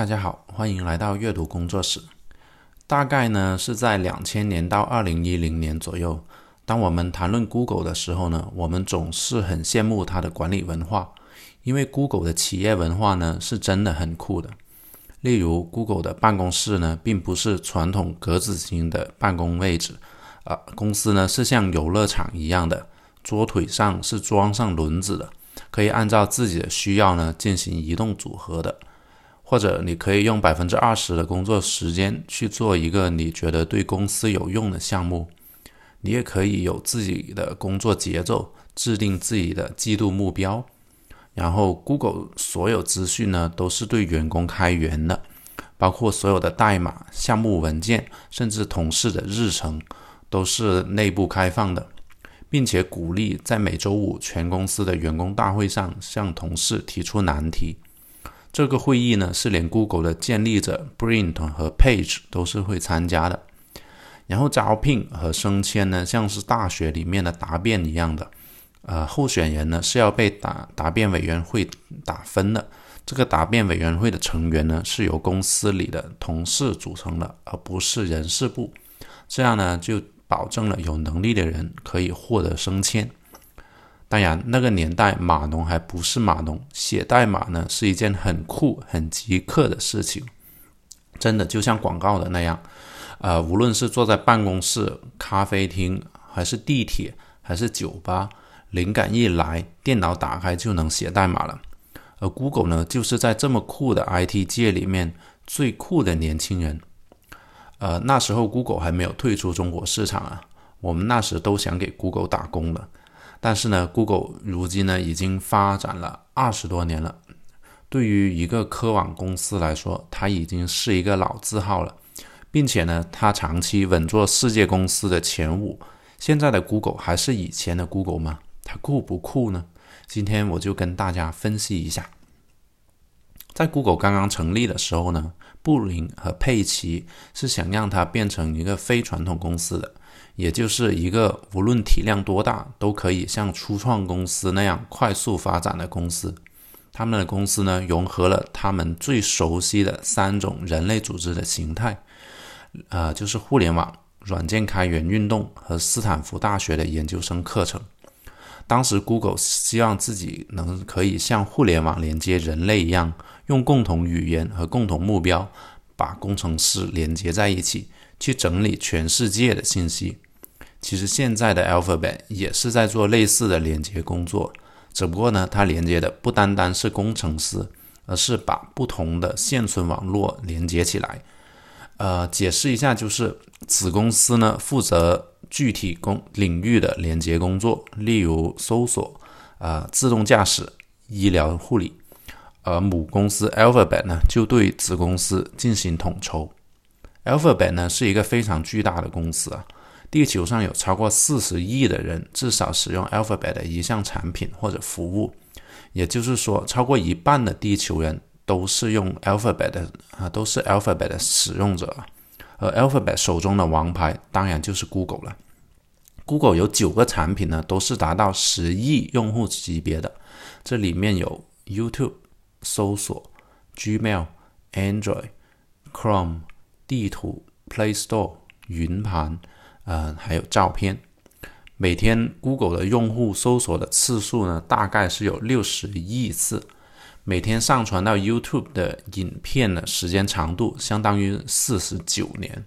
大家好，欢迎来到阅读工作室。大概呢是在两千年到二零一零年左右，当我们谈论 Google 的时候呢，我们总是很羡慕它的管理文化，因为 Google 的企业文化呢是真的很酷的。例如，Google 的办公室呢，并不是传统格子型的办公位置，啊，公司呢是像游乐场一样的，桌腿上是装上轮子的，可以按照自己的需要呢进行移动组合的。或者你可以用百分之二十的工作时间去做一个你觉得对公司有用的项目，你也可以有自己的工作节奏，制定自己的季度目标。然后，Google 所有资讯呢都是对员工开源的，包括所有的代码、项目文件，甚至同事的日程都是内部开放的，并且鼓励在每周五全公司的员工大会上向同事提出难题。这个会议呢，是连 Google 的建立者 Brint 和 Page 都是会参加的。然后招聘和升迁呢，像是大学里面的答辩一样的，呃，候选人呢是要被答答辩委员会打分的。这个答辩委员会的成员呢，是由公司里的同事组成的，而不是人事部。这样呢，就保证了有能力的人可以获得升迁。当然，那个年代码农还不是码农，写代码呢是一件很酷、很极客的事情。真的就像广告的那样，呃，无论是坐在办公室、咖啡厅，还是地铁，还是酒吧，灵感一来，电脑打开就能写代码了。而 Google 呢，就是在这么酷的 IT 界里面最酷的年轻人。呃，那时候 Google 还没有退出中国市场啊，我们那时都想给 Google 打工了。但是呢，Google 如今呢已经发展了二十多年了。对于一个科网公司来说，它已经是一个老字号了，并且呢，它长期稳坐世界公司的前五。现在的 Google 还是以前的 Google 吗？它酷不酷呢？今天我就跟大家分析一下。在 Google 刚刚成立的时候呢，布林和佩奇是想让它变成一个非传统公司的。也就是一个无论体量多大都可以像初创公司那样快速发展的公司。他们的公司呢，融合了他们最熟悉的三种人类组织的形态，呃，就是互联网、软件开源运动和斯坦福大学的研究生课程。当时，Google 希望自己能可以像互联网连接人类一样，用共同语言和共同目标，把工程师连接在一起，去整理全世界的信息。其实现在的 Alphabet 也是在做类似的连接工作，只不过呢，它连接的不单单是工程师，而是把不同的现存网络连接起来。呃，解释一下，就是子公司呢负责具体工领域的连接工作，例如搜索、啊自动驾驶、医疗护理，而母公司 Alphabet 呢就对子公司进行统筹。Alphabet 呢是一个非常巨大的公司啊。地球上有超过四十亿的人至少使用 Alphabet 的一项产品或者服务，也就是说，超过一半的地球人都是用 Alphabet 的啊，都是 Alphabet 的使用者。而 Alphabet 手中的王牌当然就是 Google 了。Google 有九个产品呢，都是达到十亿用户级别的，这里面有 YouTube、搜索、Gmail、Android、Chrome、地图、Play Store、云盘。呃，还有照片。每天 Google 的用户搜索的次数呢，大概是有六十亿次。每天上传到 YouTube 的影片的时间长度相当于四十九年。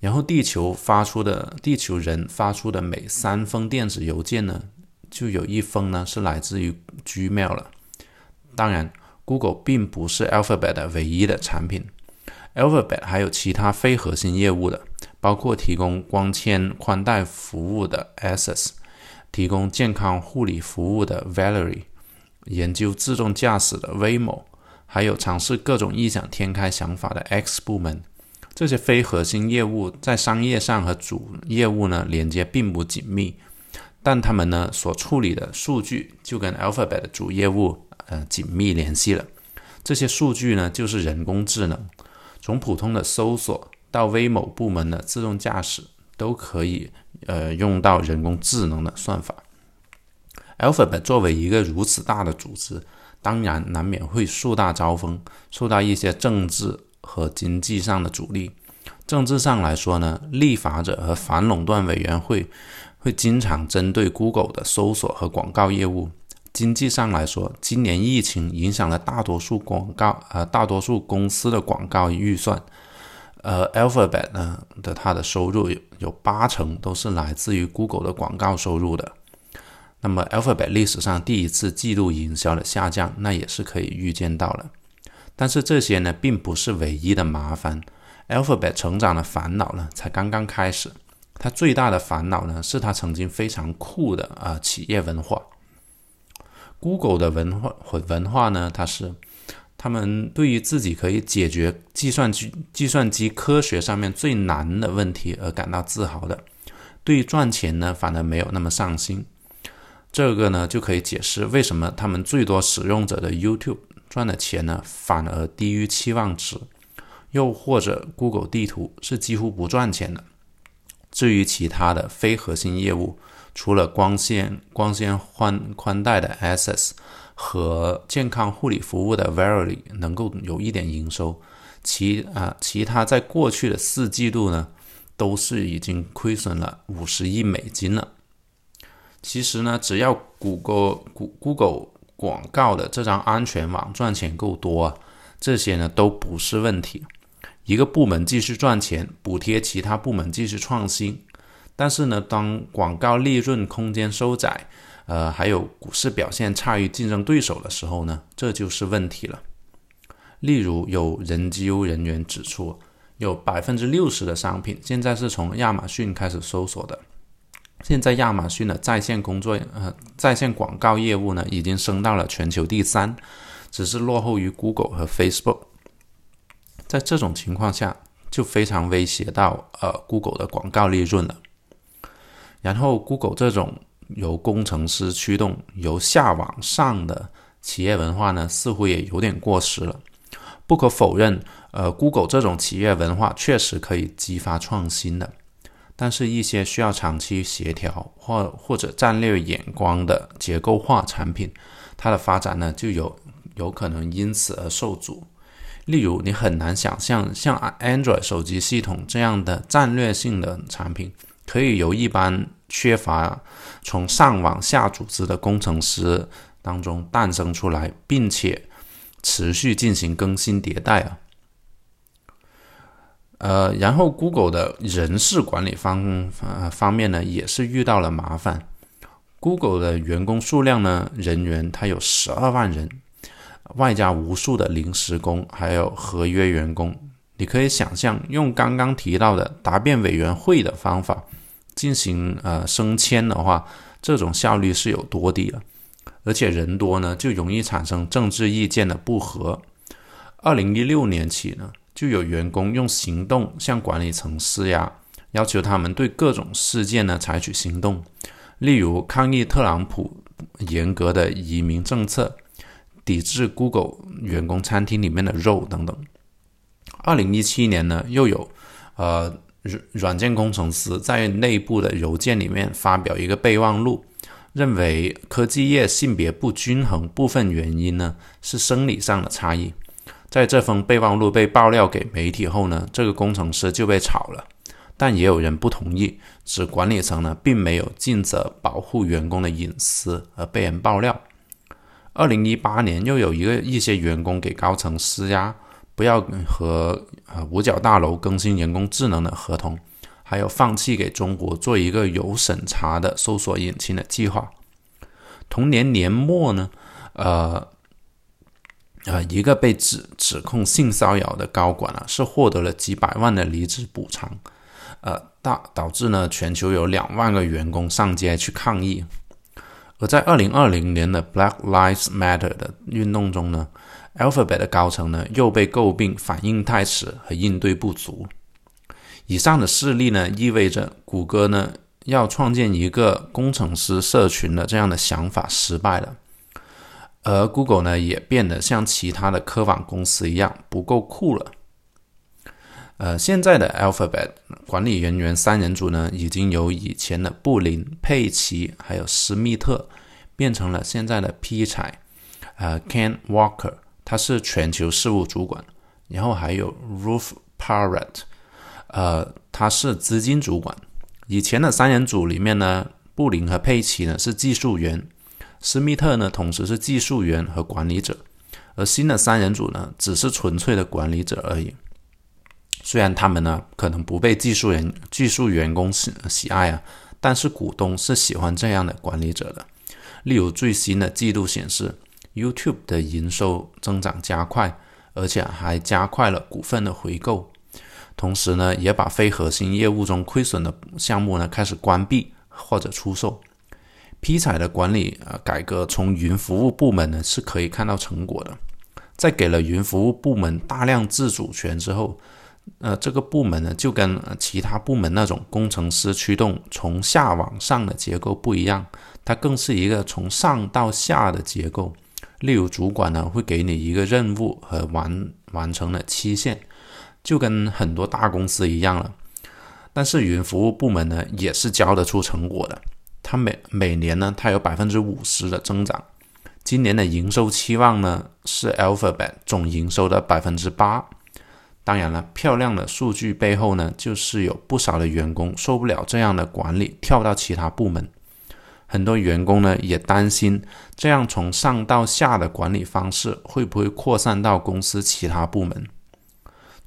然后地球发出的地球人发出的每三封电子邮件呢，就有一封呢是来自于 Gmail 了。当然，Google 并不是 Alphabet 的唯一的产品，Alphabet 还有其他非核心业务的。包括提供光纤宽带服务的 Access，提供健康护理服务的 Valerie，研究自动驾驶的 Waymo，还有尝试各种异想天开想法的 X 部门。这些非核心业务在商业上和主业务呢连接并不紧密，但他们呢所处理的数据就跟 Alphabet 的主业务呃紧密联系了。这些数据呢就是人工智能，从普通的搜索。到微某部门的自动驾驶都可以，呃，用到人工智能的算法。Alphabet 作为一个如此大的组织，当然难免会树大招风，受到一些政治和经济上的阻力。政治上来说呢，立法者和反垄断委员会会经常针对 Google 的搜索和广告业务。经济上来说，今年疫情影响了大多数广告，呃，大多数公司的广告预算。呃，Alphabet 呢的它的收入有有八成都是来自于 Google 的广告收入的。那么，Alphabet 历史上第一次季度营销的下降，那也是可以预见到了。但是这些呢，并不是唯一的麻烦。Alphabet 成长的烦恼呢，才刚刚开始。它最大的烦恼呢，是它曾经非常酷的啊企业文化。Google 的文化文化呢，它是他们对于自己可以解决计算机计算机科学上面最难的问题而感到自豪的。对于赚钱呢，反而没有那么上心。这个呢，就可以解释为什么他们最多使用者的 YouTube 赚的钱呢，反而低于期望值。又或者，Google 地图是几乎不赚钱的。至于其他的非核心业务，除了光纤光纤宽宽带的 Access 和健康护理服务的 Verily 能够有一点营收，其啊其他在过去的四季度呢，都是已经亏损了五十亿美金了。其实呢，只要谷歌谷 Google 广告的这张安全网赚钱够多啊，这些呢都不是问题。一个部门继续赚钱，补贴其他部门继续创新。但是呢，当广告利润空间收窄，呃，还有股市表现差于竞争对手的时候呢，这就是问题了。例如，有人机人员指出，有百分之六十的商品现在是从亚马逊开始搜索的。现在亚马逊的在线工作，呃，在线广告业务呢，已经升到了全球第三，只是落后于 Google 和 Facebook。在这种情况下，就非常威胁到呃 Google 的广告利润了。然后，Google 这种由工程师驱动、由下往上的企业文化呢，似乎也有点过时了。不可否认，呃，Google 这种企业文化确实可以激发创新的，但是，一些需要长期协调或或者战略眼光的结构化产品，它的发展呢，就有有可能因此而受阻。例如，你很难想象像 Android 手机系统这样的战略性的产品，可以由一般缺乏从上往下组织的工程师当中诞生出来，并且持续进行更新迭代啊。呃，然后 Google 的人事管理方呃方面呢，也是遇到了麻烦。Google 的员工数量呢，人员它有十二万人，外加无数的临时工，还有合约员工。你可以想象，用刚刚提到的答辩委员会的方法。进行呃升迁的话，这种效率是有多低了？而且人多呢，就容易产生政治意见的不合。二零一六年起呢，就有员工用行动向管理层施压，要求他们对各种事件呢采取行动，例如抗议特朗普严格的移民政策，抵制 Google 员工餐厅里面的肉等等。二零一七年呢，又有呃。软件工程师在内部的邮件里面发表一个备忘录，认为科技业性别不均衡部分原因呢是生理上的差异。在这封备忘录被爆料给媒体后呢，这个工程师就被炒了。但也有人不同意，指管理层呢并没有尽责保护员工的隐私而被人爆料。二零一八年又有一个一些员工给高层施压。不要和呃五角大楼更新人工智能的合同，还有放弃给中国做一个有审查的搜索引擎的计划。同年年末呢，呃，呃，一个被指指控性骚扰的高管啊，是获得了几百万的离职补偿，呃，大导致呢全球有两万个员工上街去抗议。而在二零二零年的 Black Lives Matter 的运动中呢。Alphabet 的高层呢，又被诟病反应太迟和应对不足。以上的事例呢，意味着谷歌呢要创建一个工程师社群的这样的想法失败了，而 Google 呢也变得像其他的科网公司一样不够酷了。呃，现在的 Alphabet 管理人员三人组呢，已经由以前的布林、佩奇还有施密特，变成了现在的 P 柴。呃，Ken Walker，他是全球事务主管。然后还有 Ruth Parrott，呃，他是资金主管。以前的三人组里面呢，布林和佩奇呢是技术员，施密特呢同时是技术员和管理者，而新的三人组呢只是纯粹的管理者而已。虽然他们呢可能不被技术人、技术员工喜喜爱啊，但是股东是喜欢这样的管理者的。例如最新的季度显示，YouTube 的营收增长加快。而且还加快了股份的回购，同时呢，也把非核心业务中亏损的项目呢开始关闭或者出售。P 彩的管理呃改革从云服务部门呢是可以看到成果的，在给了云服务部门大量自主权之后，呃，这个部门呢就跟其他部门那种工程师驱动从下往上的结构不一样，它更是一个从上到下的结构。例如，主管呢会给你一个任务和完完成的期限，就跟很多大公司一样了。但是云服务部门呢也是交得出成果的，它每每年呢它有百分之五十的增长。今年的营收期望呢是 Alphabet 总营收的百分之八。当然了，漂亮的数据背后呢，就是有不少的员工受不了这样的管理，跳到其他部门。很多员工呢也担心，这样从上到下的管理方式会不会扩散到公司其他部门？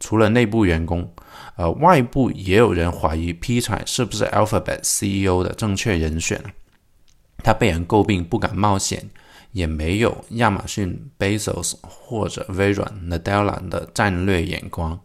除了内部员工，呃，外部也有人怀疑 P 彩是不是 Alphabet CEO 的正确人选。他被人诟病不敢冒险，也没有亚马逊 Bezos 或者微软 Nadella 的战略眼光。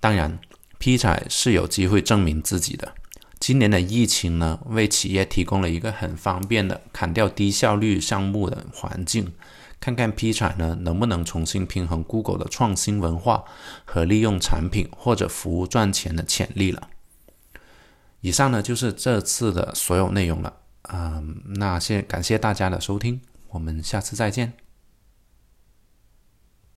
当然，P 彩是有机会证明自己的。今年的疫情呢，为企业提供了一个很方便的砍掉低效率项目的环境。看看 P 彩呢，能不能重新平衡 Google 的创新文化和利用产品或者服务赚钱的潜力了。以上呢就是这次的所有内容了。嗯，那先感谢大家的收听，我们下次再见。